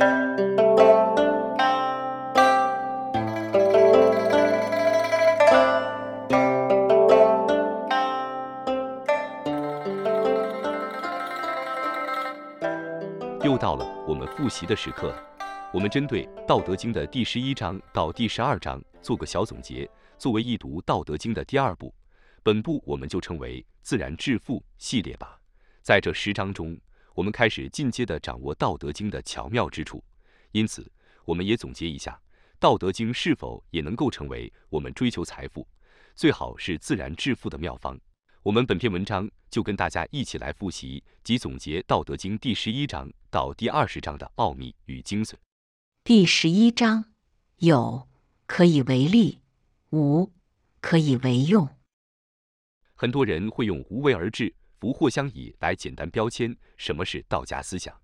又到了我们复习的时刻。我们针对《道德经》的第十一章到第十二章做个小总结，作为一读《道德经》的第二部，本部我们就称为“自然致富”系列吧。在这十章中，我们开始进阶的掌握《道德经》的巧妙之处，因此，我们也总结一下，《道德经》是否也能够成为我们追求财富，最好是自然致富的妙方。我们本篇文章就跟大家一起来复习及总结《道德经》第十一章到第二十章的奥秘与精髓。第十一章：有可以为利，无可以为用。很多人会用“无为而治，福祸相倚”来简单标签什么是道家思想。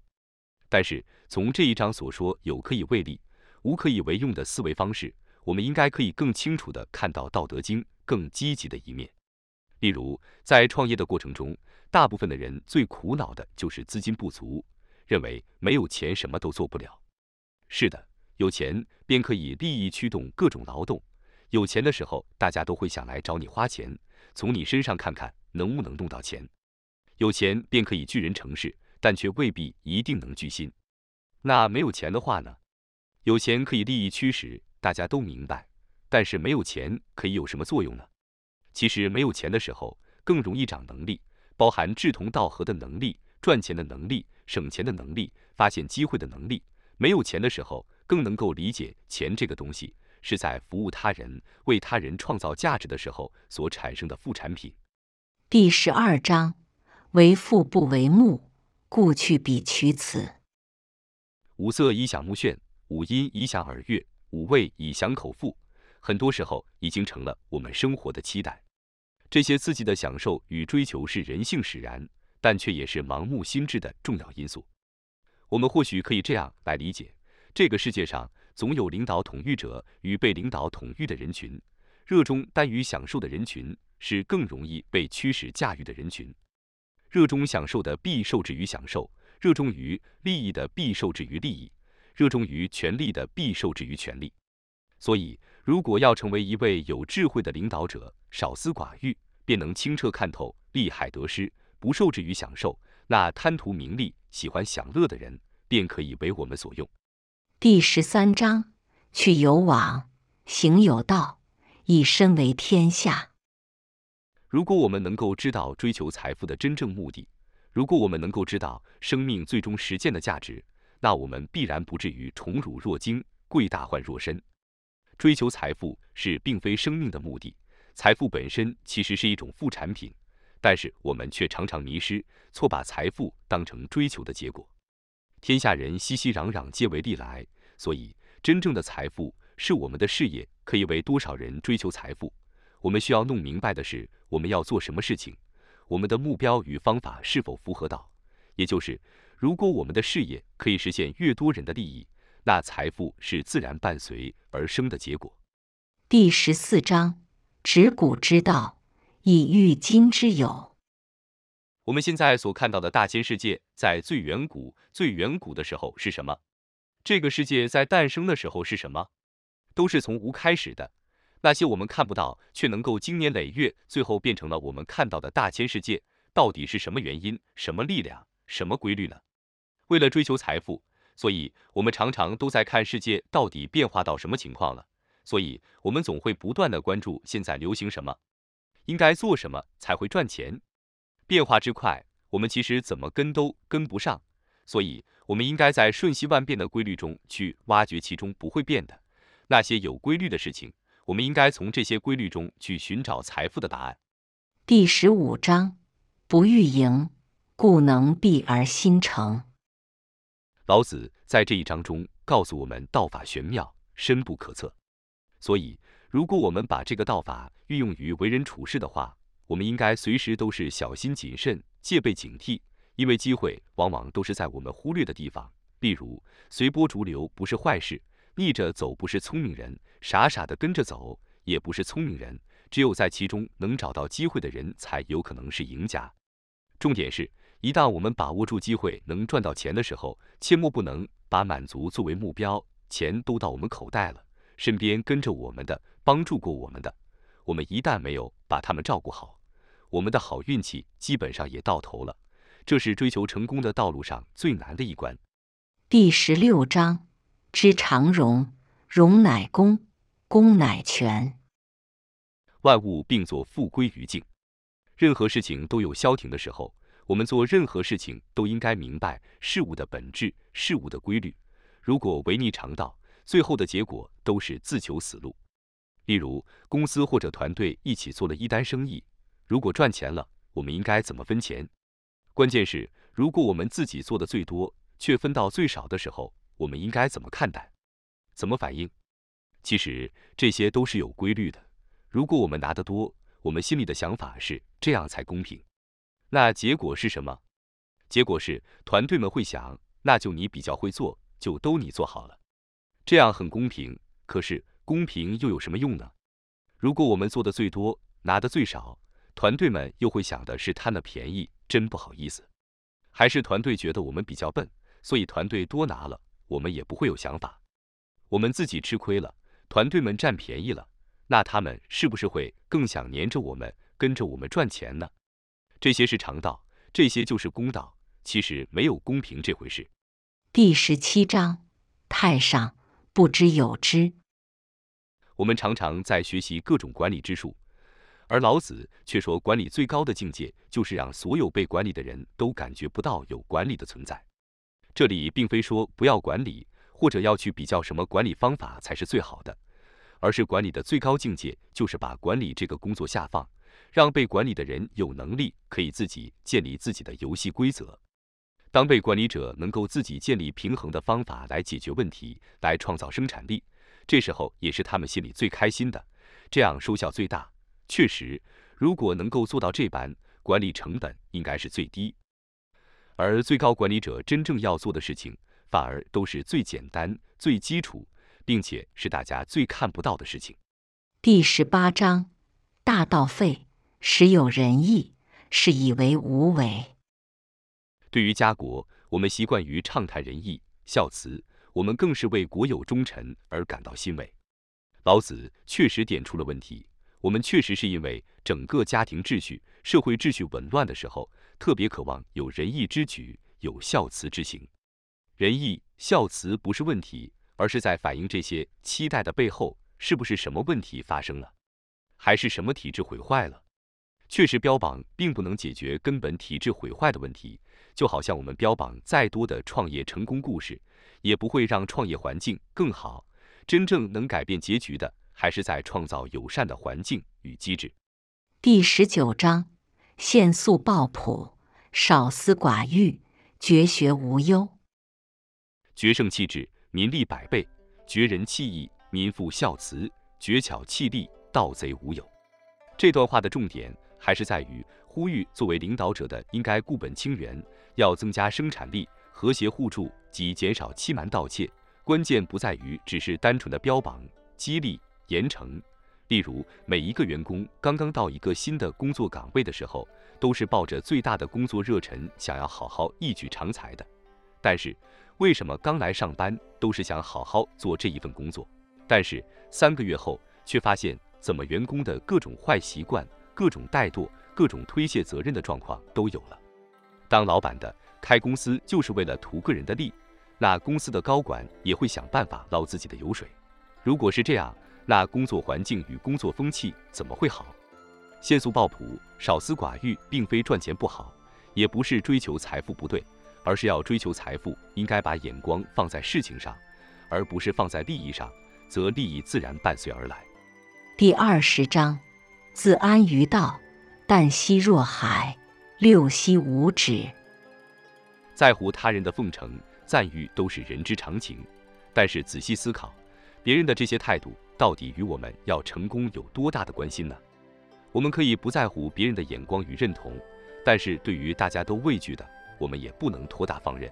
但是从这一章所说“有可以为利，无可以为用”的思维方式，我们应该可以更清楚地看到《道德经》更积极的一面。例如，在创业的过程中，大部分的人最苦恼的就是资金不足，认为没有钱什么都做不了。是的，有钱便可以利益驱动各种劳动。有钱的时候，大家都会想来找你花钱，从你身上看看能不能弄到钱。有钱便可以聚人成事，但却未必一定能聚心。那没有钱的话呢？有钱可以利益驱使，大家都明白。但是没有钱可以有什么作用呢？其实没有钱的时候，更容易长能力，包含志同道合的能力、赚钱的能力、省钱的能力、发现机会的能力。没有钱的时候，更能够理解钱这个东西是在服务他人、为他人创造价值的时候所产生的副产品。第十二章：为富不为目，故去彼取此。五色以享目眩，五音以享耳悦，五味以享口腹。很多时候已经成了我们生活的期待。这些刺激的享受与追求是人性使然，但却也是盲目心智的重要因素。我们或许可以这样来理解：这个世界上总有领导统御者与被领导统御的人群，热衷单于享受的人群是更容易被驱使驾驭的人群。热衷享受的必受制于享受，热衷于利益的必受制于利益，热衷于权力的必受制于权力。所以，如果要成为一位有智慧的领导者，少思寡欲，便能清澈看透利害得失，不受制于享受。那贪图名利、喜欢享乐的人，便可以为我们所用。第十三章：去有往，行有道，以身为天下。如果我们能够知道追求财富的真正目的，如果我们能够知道生命最终实践的价值，那我们必然不至于宠辱若惊，贵大患若身。追求财富是并非生命的目的，财富本身其实是一种副产品。但是我们却常常迷失，错把财富当成追求的结果。天下人熙熙攘攘，皆为利来，所以真正的财富是我们的事业可以为多少人追求财富。我们需要弄明白的是，我们要做什么事情，我们的目标与方法是否符合道。也就是，如果我们的事业可以实现越多人的利益，那财富是自然伴随而生的结果。第十四章：执古之道。以御今之有。我们现在所看到的大千世界，在最远古、最远古的时候是什么？这个世界在诞生的时候是什么？都是从无开始的。那些我们看不到却能够经年累月，最后变成了我们看到的大千世界，到底是什么原因、什么力量、什么规律呢？为了追求财富，所以我们常常都在看世界到底变化到什么情况了。所以我们总会不断的关注现在流行什么。应该做什么才会赚钱？变化之快，我们其实怎么跟都跟不上。所以，我们应该在瞬息万变的规律中去挖掘其中不会变的那些有规律的事情。我们应该从这些规律中去寻找财富的答案。第十五章：不欲盈，故能避而心诚。老子在这一章中告诉我们，道法玄妙，深不可测。所以。如果我们把这个道法运用于为人处事的话，我们应该随时都是小心谨慎、戒备警惕，因为机会往往都是在我们忽略的地方。例如，随波逐流不是坏事，逆着走不是聪明人，傻傻的跟着走也不是聪明人。只有在其中能找到机会的人，才有可能是赢家。重点是，一旦我们把握住机会能赚到钱的时候，切莫不能把满足作为目标，钱都到我们口袋了，身边跟着我们的、帮助过我们的，我们一旦没有把他们照顾好，我们的好运气基本上也到头了。这是追求成功的道路上最难的一关。第十六章：知常容，容乃公，公乃全。万物并作，复归于静。任何事情都有消停的时候。我们做任何事情都应该明白事物的本质、事物的规律。如果违逆常道，最后的结果都是自求死路。例如，公司或者团队一起做了一单生意，如果赚钱了，我们应该怎么分钱？关键是，如果我们自己做的最多，却分到最少的时候，我们应该怎么看待？怎么反应？其实这些都是有规律的。如果我们拿得多，我们心里的想法是这样才公平。那结果是什么？结果是团队们会想，那就你比较会做，就都你做好了，这样很公平。可是公平又有什么用呢？如果我们做的最多，拿的最少，团队们又会想的是贪了便宜，真不好意思。还是团队觉得我们比较笨，所以团队多拿了，我们也不会有想法。我们自己吃亏了，团队们占便宜了，那他们是不是会更想黏着我们，跟着我们赚钱呢？这些是常道，这些就是公道。其实没有公平这回事。第十七章：太上不知有之。我们常常在学习各种管理之术，而老子却说，管理最高的境界就是让所有被管理的人都感觉不到有管理的存在。这里并非说不要管理，或者要去比较什么管理方法才是最好的，而是管理的最高境界就是把管理这个工作下放。让被管理的人有能力可以自己建立自己的游戏规则。当被管理者能够自己建立平衡的方法来解决问题，来创造生产力，这时候也是他们心里最开心的，这样收效最大。确实，如果能够做到这般，管理成本应该是最低。而最高管理者真正要做的事情，反而都是最简单、最基础，并且是大家最看不到的事情。第十八章。大道废，时有仁义，是以为无为。对于家国，我们习惯于畅谈仁义、孝慈，我们更是为国有忠臣而感到欣慰。老子确实点出了问题，我们确实是因为整个家庭秩序、社会秩序紊乱的时候，特别渴望有仁义之举，有孝慈之行。仁义、孝慈不是问题，而是在反映这些期待的背后，是不是什么问题发生了？还是什么体制毁坏了？确实，标榜并不能解决根本体制毁坏的问题。就好像我们标榜再多的创业成功故事，也不会让创业环境更好。真正能改变结局的，还是在创造友善的环境与机制。第十九章：限速抱朴，少私寡欲，绝学无忧。决胜气质，民利百倍；绝人弃义，民富孝慈；绝巧弃利。盗贼无有。这段话的重点还是在于呼吁，作为领导者的应该固本清源，要增加生产力，和谐互助及减少欺瞒盗窃。关键不在于只是单纯的标榜、激励、严惩。例如，每一个员工刚刚到一个新的工作岗位的时候，都是抱着最大的工作热忱，想要好好一举成才的。但是，为什么刚来上班都是想好好做这一份工作？但是三个月后却发现。怎么，员工的各种坏习惯、各种怠惰、各种推卸责任的状况都有了。当老板的开公司就是为了图个人的利，那公司的高管也会想办法捞自己的油水。如果是这样，那工作环境与工作风气怎么会好？限速抱朴、少私寡欲，并非赚钱不好，也不是追求财富不对，而是要追求财富，应该把眼光放在事情上，而不是放在利益上，则利益自然伴随而来。第二十章：自安于道，淡兮若海，六兮无止。在乎他人的奉承、赞誉都是人之常情，但是仔细思考，别人的这些态度到底与我们要成功有多大的关系呢？我们可以不在乎别人的眼光与认同，但是对于大家都畏惧的，我们也不能托大放任。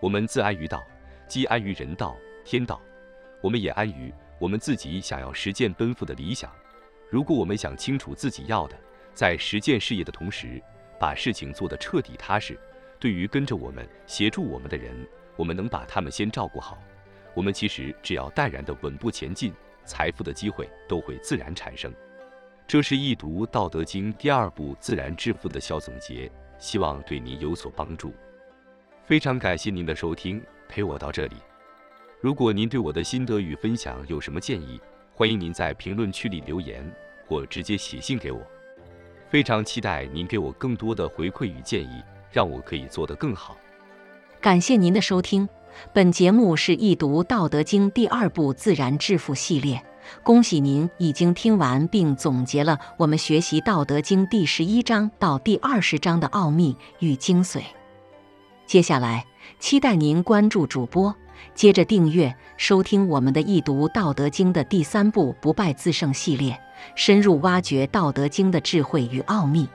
我们自安于道，既安于人道、天道，我们也安于。我们自己想要实践奔赴的理想，如果我们想清楚自己要的，在实践事业的同时，把事情做得彻底踏实，对于跟着我们、协助我们的人，我们能把他们先照顾好，我们其实只要淡然的稳步前进，财富的机会都会自然产生。这是易读《道德经》第二部自然致富的小总结，希望对您有所帮助。非常感谢您的收听，陪我到这里。如果您对我的心得与分享有什么建议，欢迎您在评论区里留言，或直接写信给我。非常期待您给我更多的回馈与建议，让我可以做得更好。感谢您的收听，本节目是易读《道德经》第二部自然致富系列。恭喜您已经听完并总结了我们学习《道德经》第十一章到第二十章的奥秘与精髓。接下来，期待您关注主播，接着订阅收听我们的《易读道德经》的第三部“不败自胜”系列，深入挖掘《道德经》的智慧与奥秘。